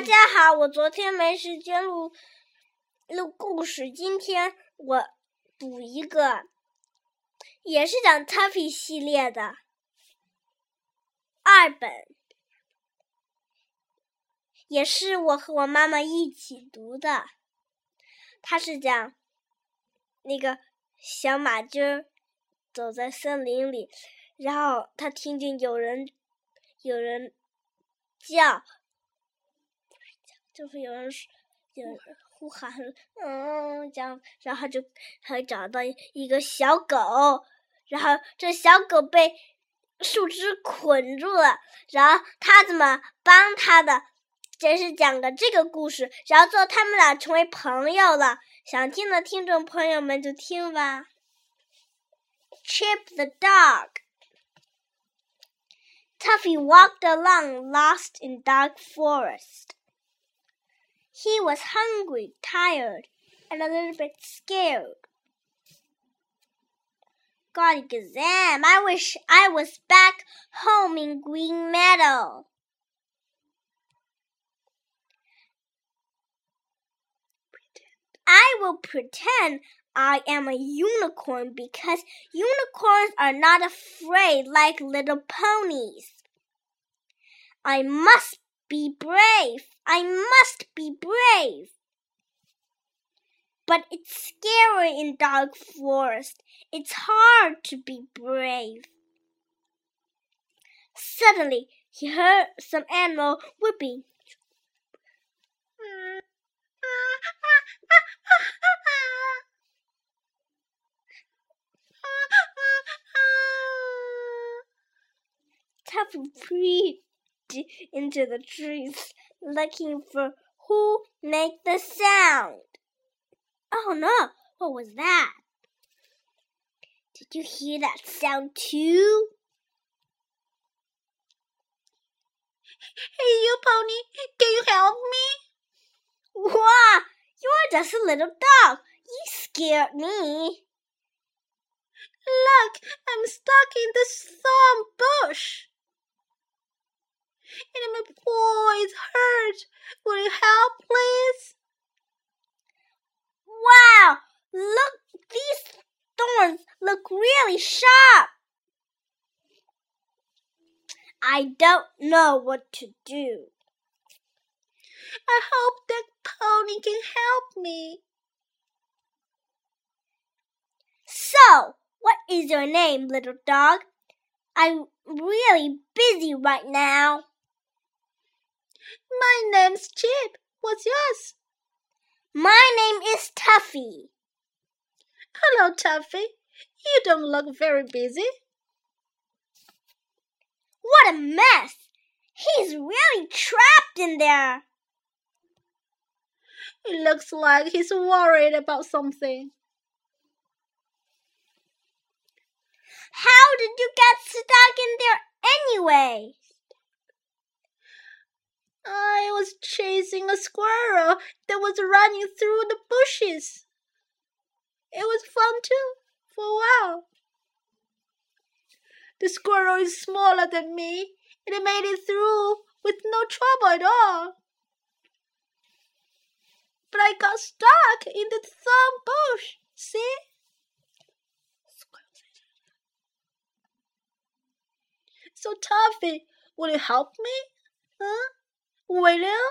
大家好，我昨天没时间录录故事，今天我补一个，也是讲 Tuffy 系列的二本，也是我和我妈妈一起读的。它是讲那个小马驹走在森林里，然后他听见有人有人叫。就是有人有人呼喊，嗯，这样，然后就还找到一个小狗，然后这小狗被树枝捆住了，然后他怎么帮他的？这是讲的这个故事，然后最后他们俩成为朋友了。想听的听众朋友们就听吧。Chip the dog. Tuffy walked along, lost in dark forest. He was hungry, tired, and a little bit scared. God Gazam, I wish I was back home in Green Meadow. I will pretend I am a unicorn because unicorns are not afraid like little ponies. I must be brave. I must be brave. But it's scary in dark forest. It's hard to be brave. Suddenly, he heard some animal whooping. Tuffy breathed into the trees looking for who made the sound. Oh no, what was that? Did you hear that sound too? Hey, you pony, can you help me? Wow, you're just a little dog. You scared me. Look, I'm stuck in this thorn bush and my paw is hurt. Will you help, please? Wow! Look, these thorns look really sharp. I don't know what to do. I hope that pony can help me. So, what is your name, little dog? I'm really busy right now. My name's Chip. What's yours? My name is Tuffy. Hello, Tuffy. You don't look very busy. What a mess! He's really trapped in there. It looks like he's worried about something. How did you get stuck in there anyway? I was chasing a squirrel that was running through the bushes. It was fun too, for a while. The squirrel is smaller than me, and it made it through with no trouble at all. But I got stuck in the thorn bush. See? So, Tuffy, will you help me? Huh? Will you?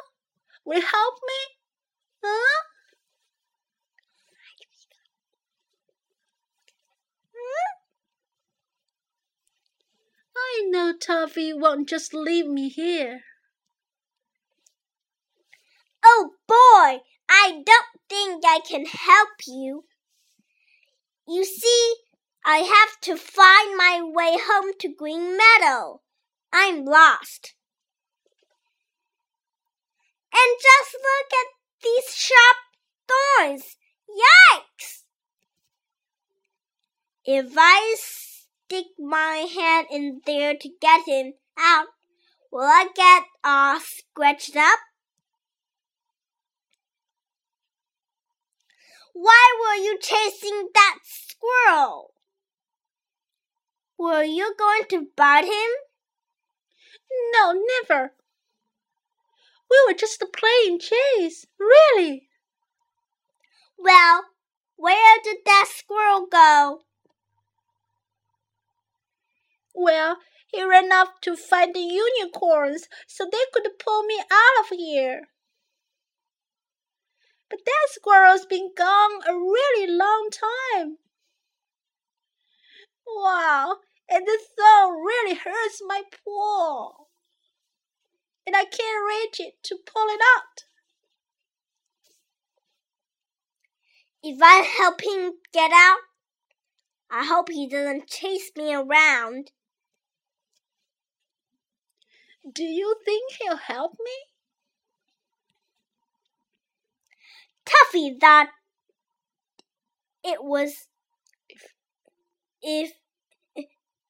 Will you help me? Huh? Hmm? I know Tuffy won't just leave me here. Oh boy, I don't think I can help you. You see, I have to find my way home to Green Meadow. I'm lost. And just look at these sharp thorns. Yikes! If I stick my hand in there to get him out, will I get all scratched up? Why were you chasing that squirrel? Were you going to bite him? No, never. We were just playing chase, really. Well, where did that squirrel go? Well, he ran off to find the unicorns so they could pull me out of here. But that squirrel's been gone a really long time. Wow, and the thorn really hurts my paw. And I can't reach it to pull it out. If I help him get out, I hope he doesn't chase me around. Do you think he'll help me? Tuffy thought it was if, if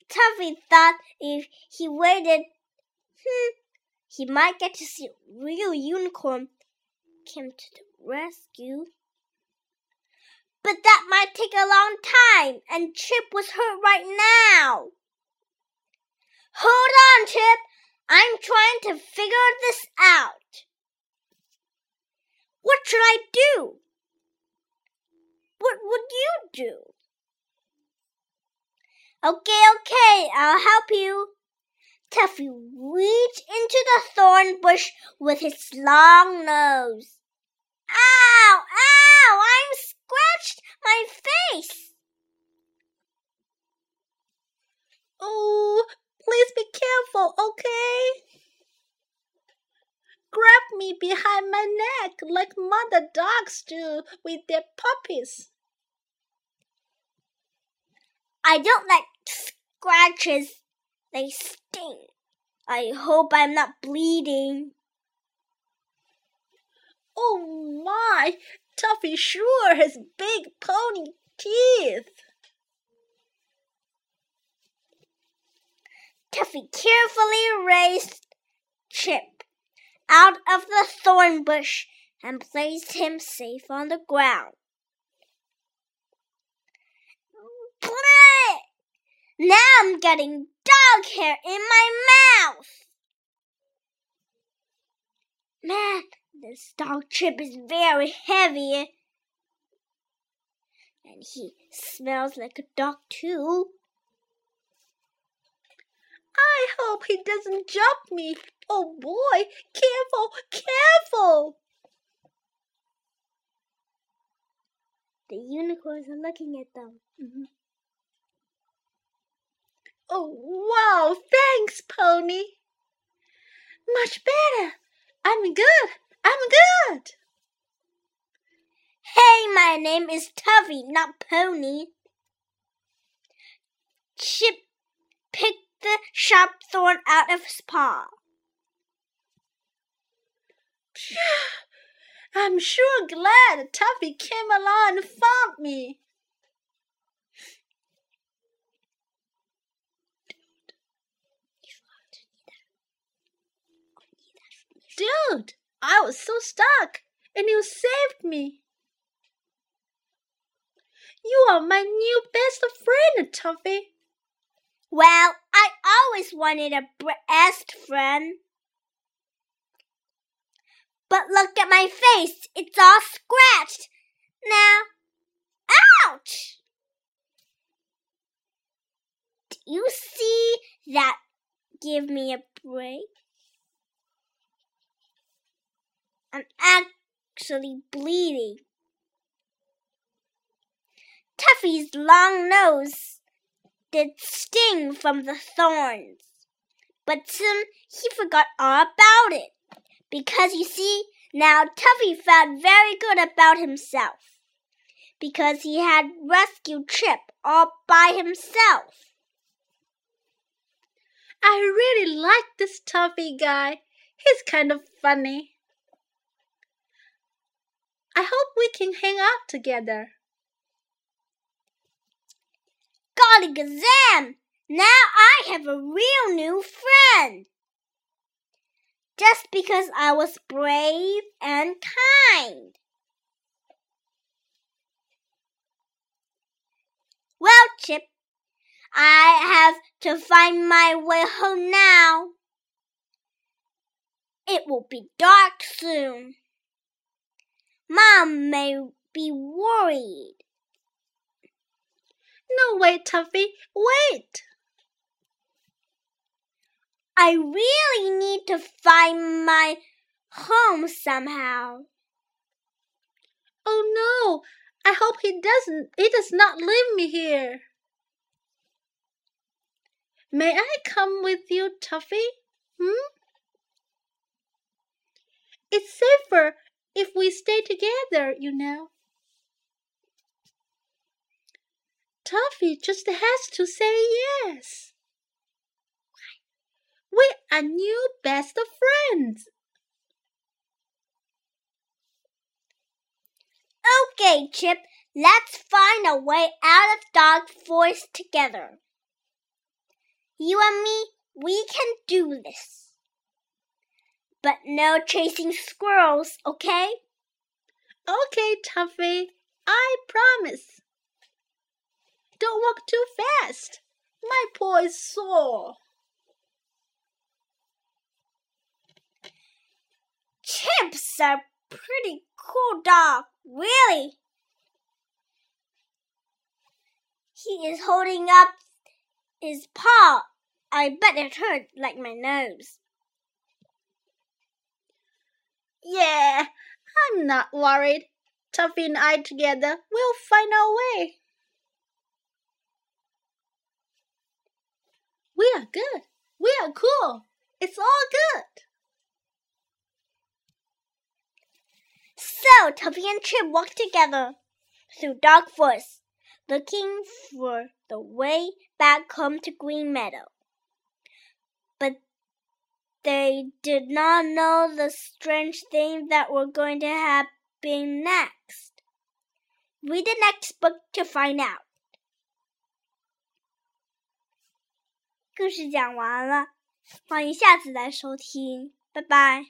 Tuffy thought if he waited, hmm, he might get to see a real unicorn come to the rescue. But that might take a long time, and Chip was hurt right now. Hold on, Chip. I'm trying to figure this out. What should I do? What would you do? Okay, okay, I'll help you. Tuffy reached into the thorn bush with his long nose. Ow! Ow! I'm scratched my face. Oh, please be careful, okay? Grab me behind my neck like mother dogs do with their puppies. I don't like scratches. They sting. I hope I'm not bleeding. Oh my! Tuffy sure has big pony teeth. Tuffy carefully raised Chip out of the thorn bush and placed him safe on the ground. Now I'm getting dog hair in my mouth. Man, this dog chip is very heavy. And he smells like a dog too. I hope he doesn't jump me. Oh boy, careful, careful. The unicorns are looking at them. Mm -hmm. Oh, wow, thanks, Pony. Much better. I'm good. I'm good. Hey, my name is Tuffy, not Pony. Chip picked the sharp thorn out of his paw. I'm sure glad Tuffy came along and found me. Dude, I was so stuck, and you saved me. You are my new best friend, Tuffy. Well, I always wanted a best friend. But look at my face. It's all scratched. Now, ouch! Do you see that? Give me a break. I'm actually bleeding. Tuffy's long nose did sting from the thorns, but soon he forgot all about it. Because you see, now Tuffy felt very good about himself. Because he had rescued Chip all by himself. I really like this Tuffy guy. He's kind of funny. I hope we can hang out together. Golly gazam! Now I have a real new friend. Just because I was brave and kind. Well, Chip, I have to find my way home now. It will be dark soon. Mom may be worried. No, wait, Tuffy, wait! I really need to find my home somehow. Oh no! I hope he doesn't. He does not leave me here. May I come with you, Tuffy? Hmm? It's safer if we stay together, you know. Tuffy just has to say yes. We are new best friends. Okay, Chip, let's find a way out of Dark Forest together. You and me, we can do this. But no chasing squirrels, okay? Okay, Tuffy, I promise. Don't walk too fast. My paw is sore. Chip's a pretty cool dog, really. He is holding up his paw. I bet it hurt like my nose. Yeah, I'm not worried. Tuffy and I together, we'll find our way. We are good. We are cool. It's all good. So Tuffy and Chip walked together through dark forest, looking for the way back home to Green Meadow But they did not know the strange things that were going to happen next. Read the next book to find out. 故事讲完了，欢迎下次来收听，拜拜。